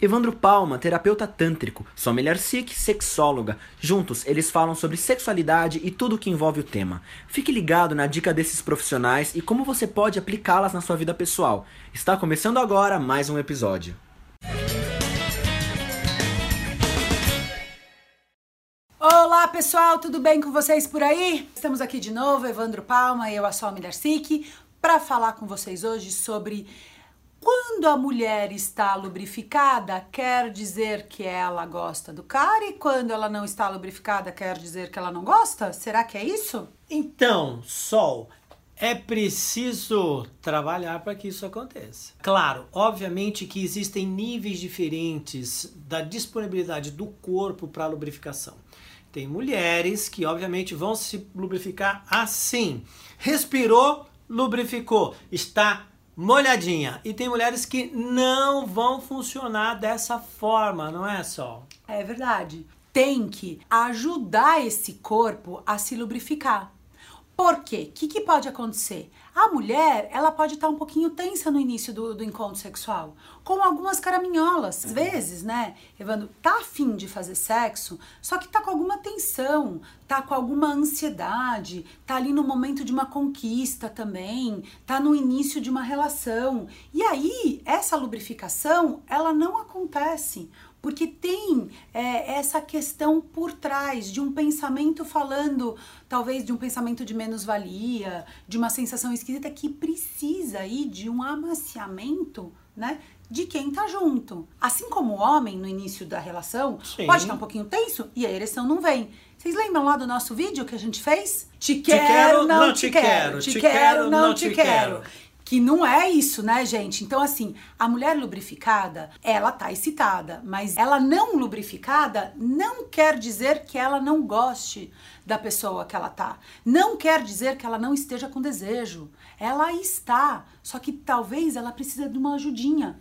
Evandro Palma, terapeuta tântrico, Sommelier Sikh, sexóloga. Juntos, eles falam sobre sexualidade e tudo o que envolve o tema. Fique ligado na dica desses profissionais e como você pode aplicá-las na sua vida pessoal. Está começando agora mais um episódio. Olá pessoal, tudo bem com vocês por aí? Estamos aqui de novo, Evandro Palma e eu, a Sol Darcic, para falar com vocês hoje sobre quando a mulher está lubrificada, quer dizer que ela gosta do cara, e quando ela não está lubrificada, quer dizer que ela não gosta? Será que é isso? Então, Sol, é preciso trabalhar para que isso aconteça. Claro, obviamente que existem níveis diferentes da disponibilidade do corpo para lubrificação. Tem mulheres que, obviamente, vão se lubrificar assim. Respirou, lubrificou. Está molhadinha. E tem mulheres que não vão funcionar dessa forma, não é, Sol? É verdade. Tem que ajudar esse corpo a se lubrificar. Por quê? O que, que, pode acontecer? A mulher, ela pode estar um pouquinho tensa no início do, do encontro sexual, com algumas caraminholas. Às vezes, né, Evandro, tá afim de fazer sexo, só que tá com alguma tensão, tá com alguma ansiedade, tá ali no momento de uma conquista também, tá no início de uma relação. E aí, essa lubrificação, ela não acontece porque tem é, essa questão por trás de um pensamento falando, talvez de um pensamento de menos-valia, de uma sensação esquisita que precisa aí de um amaciamento, né? De quem tá junto. Assim como o homem no início da relação Sim. pode estar um pouquinho tenso e a ereção não vem. Vocês lembram lá do nosso vídeo que a gente fez? Te quero, te quero não, não, te quero. quero. Te, te quero, não, te, te quero. Que não é isso, né, gente? Então, assim, a mulher lubrificada, ela tá excitada, mas ela não lubrificada não quer dizer que ela não goste da pessoa que ela tá. Não quer dizer que ela não esteja com desejo. Ela está, só que talvez ela precisa de uma ajudinha.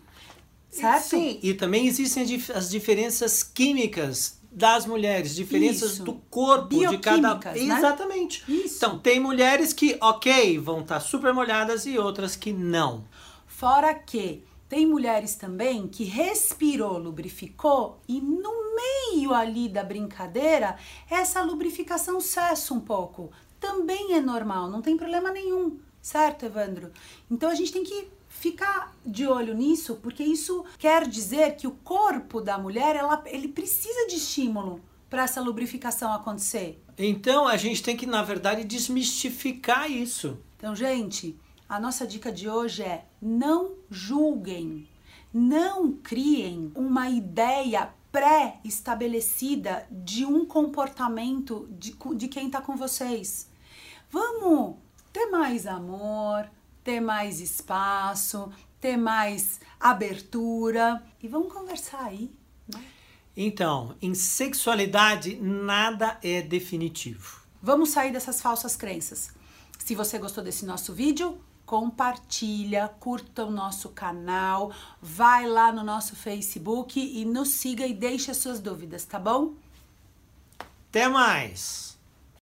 Certo? Sim, e também existem as diferenças químicas das mulheres, diferenças Isso. do corpo de cada. Né? Exatamente. Isso. Então, tem mulheres que, ok, vão estar tá super molhadas e outras que não. Fora que tem mulheres também que respirou, lubrificou e no meio ali da brincadeira, essa lubrificação cessa um pouco. Também é normal, não tem problema nenhum, certo, Evandro? Então a gente tem que ficar de olho nisso, porque isso quer dizer que o corpo da mulher ela, ele precisa de estímulo para essa lubrificação acontecer. Então a gente tem que, na verdade, desmistificar isso. Então, gente, a nossa dica de hoje é: não julguem, não criem uma ideia pré-estabelecida de um comportamento de, de quem está com vocês. Vamos ter mais amor, ter mais espaço, ter mais abertura e vamos conversar aí. Né? Então, em sexualidade nada é definitivo. Vamos sair dessas falsas crenças. Se você gostou desse nosso vídeo, compartilha, curta o nosso canal, vai lá no nosso Facebook e nos siga e deixe as suas dúvidas, tá bom? Até mais!